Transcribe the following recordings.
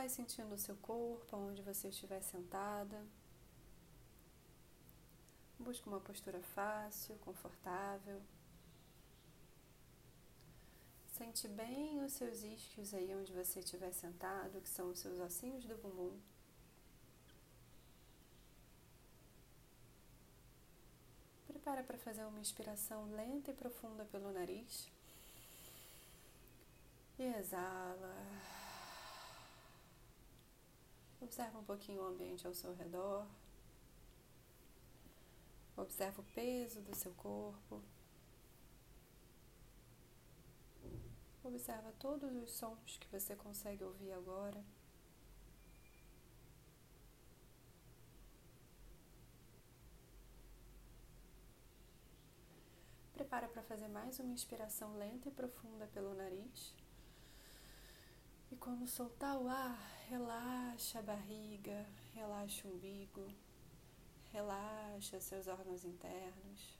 vai sentindo o seu corpo, onde você estiver sentada. Busque uma postura fácil, confortável. Sente bem os seus isquios aí onde você estiver sentado, que são os seus ossinhos do bumbum. Prepara para fazer uma inspiração lenta e profunda pelo nariz. E exala. Observa um pouquinho o ambiente ao seu redor. Observa o peso do seu corpo. Observa todos os sons que você consegue ouvir agora. Prepara para fazer mais uma inspiração lenta e profunda pelo nariz. E quando soltar o ar, relaxa a barriga, relaxa o umbigo, relaxa seus órgãos internos.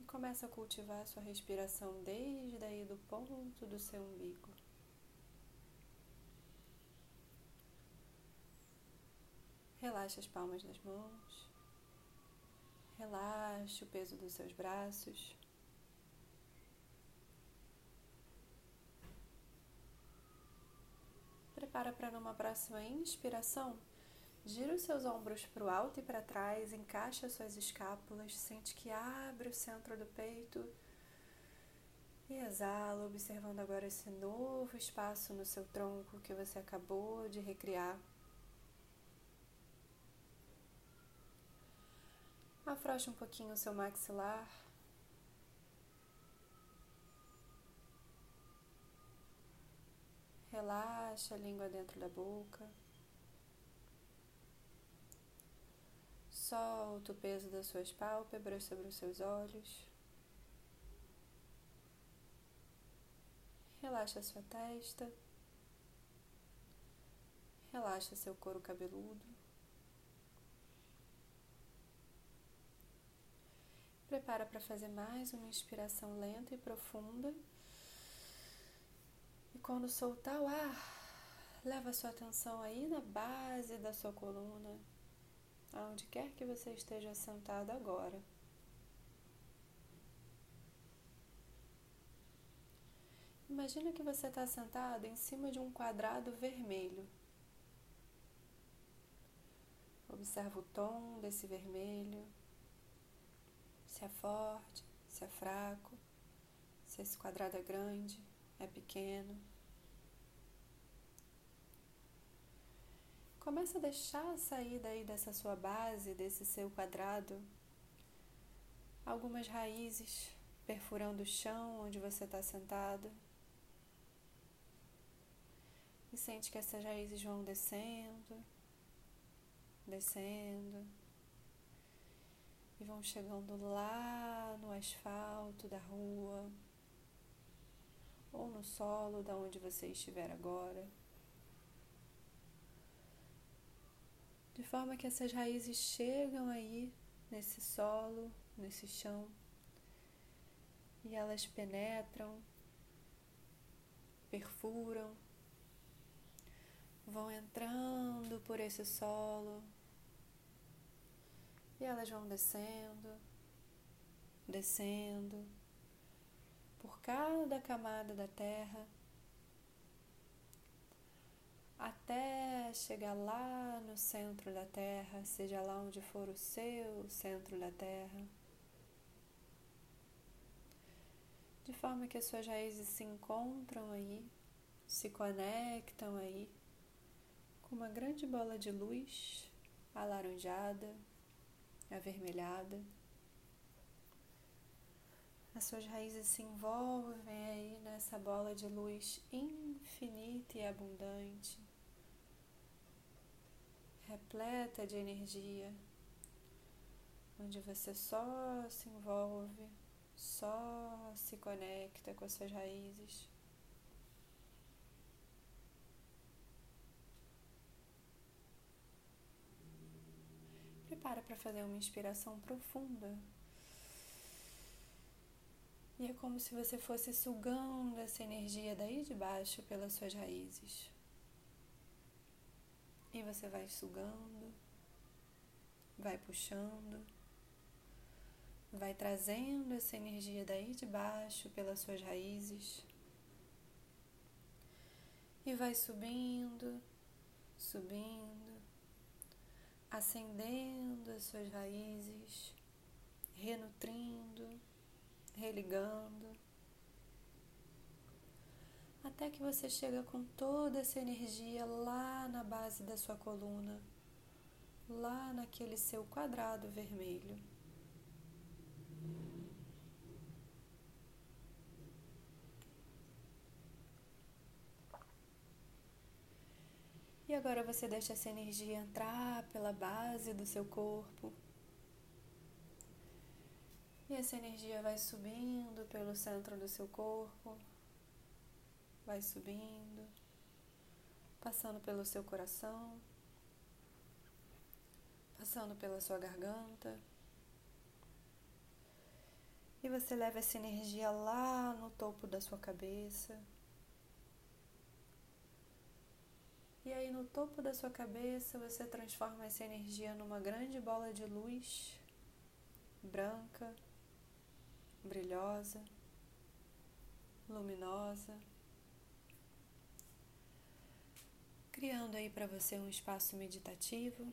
E começa a cultivar sua respiração desde aí do ponto do seu umbigo. Relaxa as palmas das mãos. Relaxe o peso dos seus braços. Prepara para numa próxima inspiração. Gira os seus ombros para o alto e para trás, encaixa as suas escápulas, sente que abre o centro do peito e exala, observando agora esse novo espaço no seu tronco que você acabou de recriar. Afroche um pouquinho o seu maxilar. Relaxa a língua dentro da boca. Solta o peso das suas pálpebras sobre os seus olhos. Relaxa a sua testa. Relaxa seu couro cabeludo. Prepara para fazer mais uma inspiração lenta e profunda. Quando soltar o ar, leva sua atenção aí na base da sua coluna, aonde quer que você esteja sentado agora. Imagina que você está sentado em cima de um quadrado vermelho. Observa o tom desse vermelho se é forte, se é fraco, se esse quadrado é grande, é pequeno. Começa a deixar sair daí dessa sua base, desse seu quadrado, algumas raízes perfurando o chão onde você está sentado. E sente que essas raízes vão descendo, descendo e vão chegando lá no asfalto da rua ou no solo da onde você estiver agora. Forma que essas raízes chegam aí nesse solo, nesse chão, e elas penetram, perfuram, vão entrando por esse solo, e elas vão descendo, descendo por cada camada da terra chegar lá no centro da terra, seja lá onde for o seu centro da terra. De forma que as suas raízes se encontram aí, se conectam aí, com uma grande bola de luz alaranjada avermelhada. As suas raízes se envolvem aí nessa bola de luz infinita e abundante, repleta de energia, onde você só se envolve, só se conecta com as suas raízes. Prepara para fazer uma inspiração profunda. E é como se você fosse sugando essa energia daí de baixo pelas suas raízes, E você vai sugando, vai puxando, vai trazendo essa energia daí de baixo pelas suas raízes. E vai subindo, subindo, acendendo as suas raízes, renutrindo, religando, até que você chega com toda essa energia lá na base da sua coluna, lá naquele seu quadrado vermelho. E agora você deixa essa energia entrar pela base do seu corpo. E essa energia vai subindo pelo centro do seu corpo, vai subindo, passando pelo seu coração, passando pela sua garganta. E você leva essa energia lá no topo da sua cabeça. E aí no topo da sua cabeça você transforma essa energia numa grande bola de luz branca, brilhosa, luminosa, criando aí para você um espaço meditativo,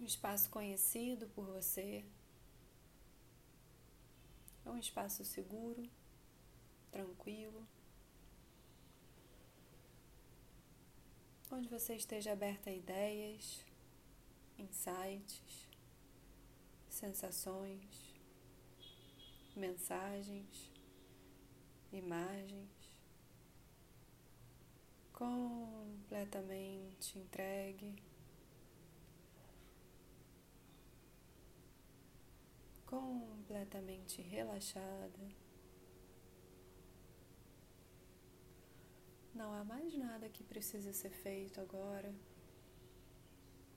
um espaço conhecido por você, um espaço seguro, tranquilo. onde você esteja aberta a ideias, insights, sensações, mensagens, imagens, completamente entregue. Completamente relaxada. Não há mais nada que precisa ser feito agora.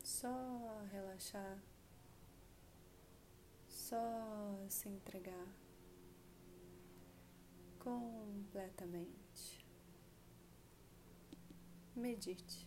Só relaxar. Só se entregar completamente. Medite.